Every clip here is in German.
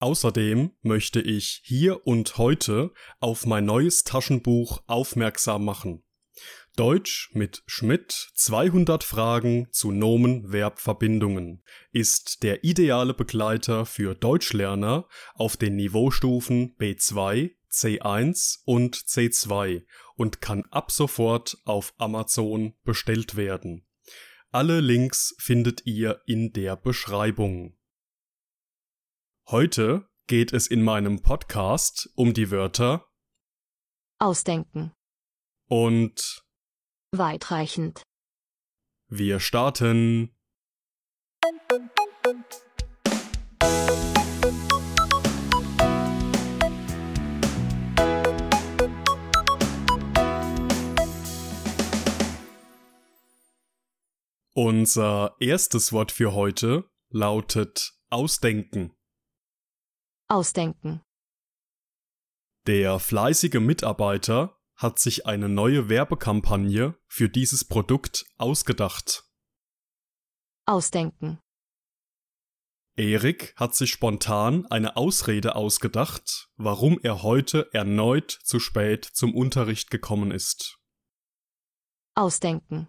Außerdem möchte ich hier und heute auf mein neues Taschenbuch aufmerksam machen. Deutsch mit Schmidt 200 Fragen zu Nomen-Verb-Verbindungen ist der ideale Begleiter für Deutschlerner auf den Niveaustufen B2, C1 und C2 und kann ab sofort auf Amazon bestellt werden. Alle Links findet ihr in der Beschreibung. Heute geht es in meinem Podcast um die Wörter Ausdenken. und Weitreichend. wir starten. Unser erstes Wort für heute lautet Ausdenken. Ausdenken. Der fleißige Mitarbeiter hat sich eine neue Werbekampagne für dieses Produkt ausgedacht. Ausdenken. Erik hat sich spontan eine Ausrede ausgedacht, warum er heute erneut zu spät zum Unterricht gekommen ist. Ausdenken.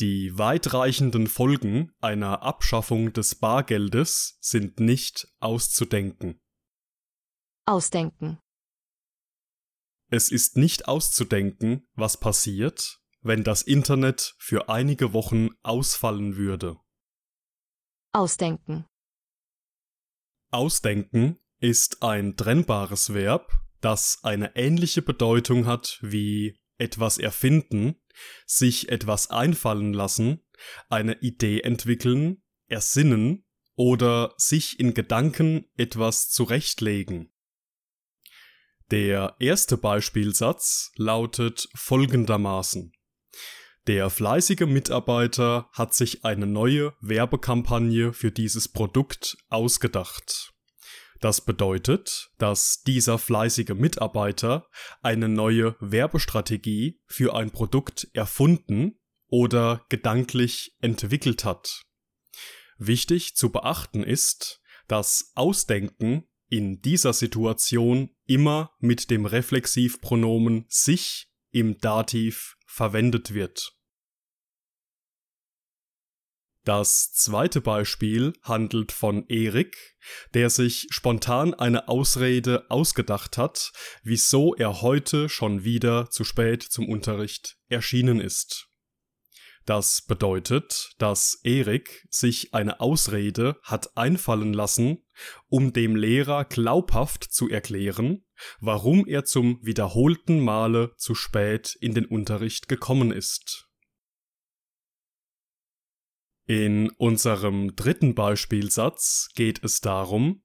Die weitreichenden Folgen einer Abschaffung des Bargeldes sind nicht auszudenken. Ausdenken. Es ist nicht auszudenken, was passiert, wenn das Internet für einige Wochen ausfallen würde. Ausdenken. Ausdenken ist ein trennbares Verb, das eine ähnliche Bedeutung hat wie etwas erfinden, sich etwas einfallen lassen, eine Idee entwickeln, ersinnen oder sich in Gedanken etwas zurechtlegen. Der erste Beispielsatz lautet folgendermaßen. Der fleißige Mitarbeiter hat sich eine neue Werbekampagne für dieses Produkt ausgedacht. Das bedeutet, dass dieser fleißige Mitarbeiter eine neue Werbestrategie für ein Produkt erfunden oder gedanklich entwickelt hat. Wichtig zu beachten ist, dass Ausdenken in dieser Situation immer mit dem Reflexivpronomen sich im Dativ verwendet wird. Das zweite Beispiel handelt von Erik, der sich spontan eine Ausrede ausgedacht hat, wieso er heute schon wieder zu spät zum Unterricht erschienen ist. Das bedeutet, dass Erik sich eine Ausrede hat einfallen lassen, um dem Lehrer glaubhaft zu erklären, warum er zum wiederholten Male zu spät in den Unterricht gekommen ist. In unserem dritten Beispielsatz geht es darum,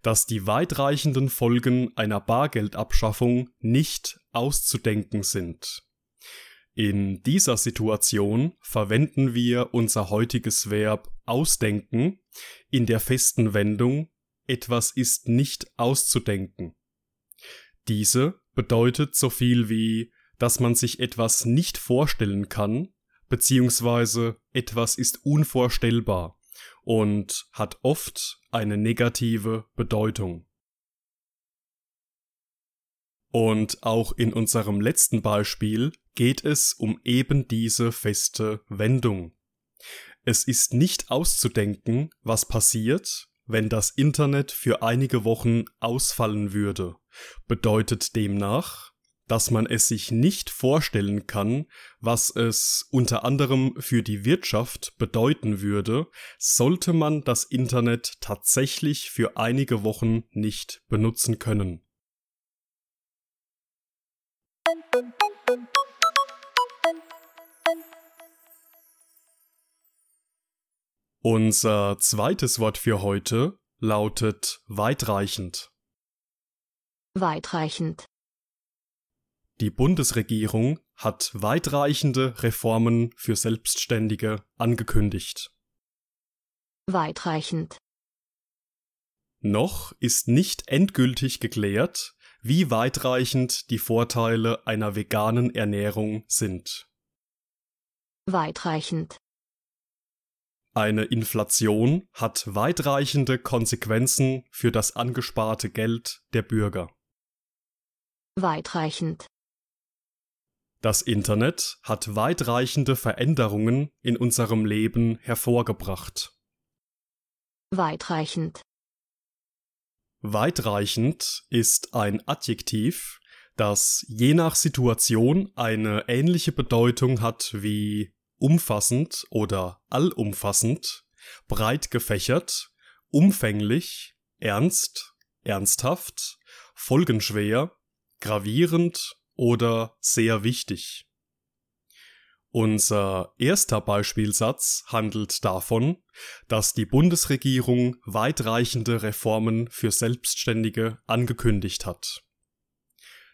dass die weitreichenden Folgen einer Bargeldabschaffung nicht auszudenken sind. In dieser Situation verwenden wir unser heutiges Verb ausdenken in der festen Wendung etwas ist nicht auszudenken. Diese bedeutet so viel wie, dass man sich etwas nicht vorstellen kann, beziehungsweise etwas ist unvorstellbar und hat oft eine negative Bedeutung. Und auch in unserem letzten Beispiel geht es um eben diese feste Wendung. Es ist nicht auszudenken, was passiert, wenn das Internet für einige Wochen ausfallen würde, bedeutet demnach, dass man es sich nicht vorstellen kann, was es unter anderem für die Wirtschaft bedeuten würde, sollte man das Internet tatsächlich für einige Wochen nicht benutzen können. Unser zweites Wort für heute lautet weitreichend. Weitreichend. Die Bundesregierung hat weitreichende Reformen für Selbstständige angekündigt. Weitreichend. Noch ist nicht endgültig geklärt, wie weitreichend die Vorteile einer veganen Ernährung sind. Weitreichend. Eine Inflation hat weitreichende Konsequenzen für das angesparte Geld der Bürger. Weitreichend. Das Internet hat weitreichende Veränderungen in unserem Leben hervorgebracht. Weitreichend. Weitreichend ist ein Adjektiv, das je nach Situation eine ähnliche Bedeutung hat wie umfassend oder allumfassend, breit gefächert, umfänglich, ernst, ernsthaft, folgenschwer, gravierend oder sehr wichtig. Unser erster Beispielsatz handelt davon, dass die Bundesregierung weitreichende Reformen für Selbstständige angekündigt hat.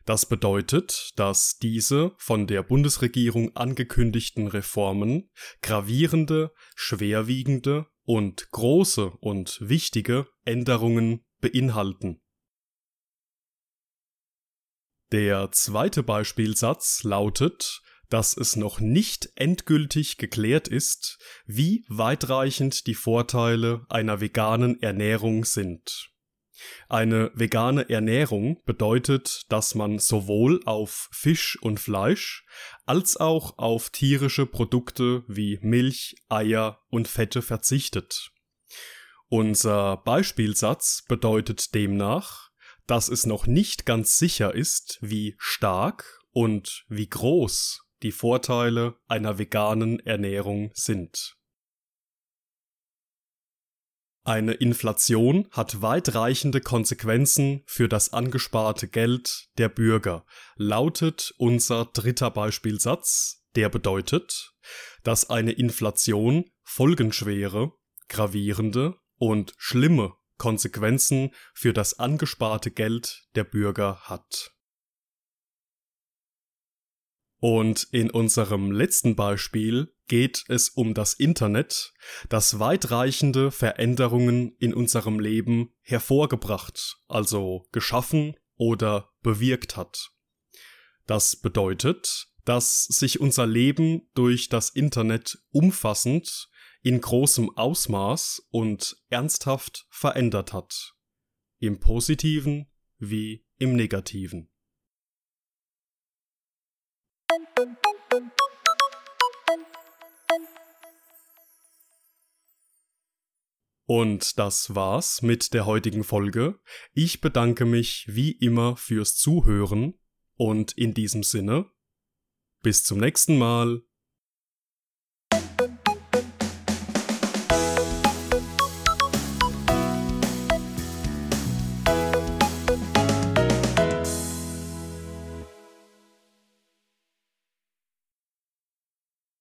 Das bedeutet, dass diese von der Bundesregierung angekündigten Reformen gravierende, schwerwiegende und große und wichtige Änderungen beinhalten. Der zweite Beispielsatz lautet, dass es noch nicht endgültig geklärt ist, wie weitreichend die Vorteile einer veganen Ernährung sind. Eine vegane Ernährung bedeutet, dass man sowohl auf Fisch und Fleisch als auch auf tierische Produkte wie Milch, Eier und Fette verzichtet. Unser Beispielsatz bedeutet demnach, dass es noch nicht ganz sicher ist, wie stark und wie groß die Vorteile einer veganen Ernährung sind. Eine Inflation hat weitreichende Konsequenzen für das angesparte Geld der Bürger, lautet unser dritter Beispielsatz, der bedeutet, dass eine Inflation folgenschwere, gravierende und schlimme Konsequenzen für das angesparte Geld der Bürger hat. Und in unserem letzten Beispiel geht es um das Internet, das weitreichende Veränderungen in unserem Leben hervorgebracht, also geschaffen oder bewirkt hat. Das bedeutet, dass sich unser Leben durch das Internet umfassend, in großem Ausmaß und ernsthaft verändert hat. Im positiven wie im negativen. Und das war's mit der heutigen Folge. Ich bedanke mich wie immer fürs Zuhören und in diesem Sinne bis zum nächsten Mal.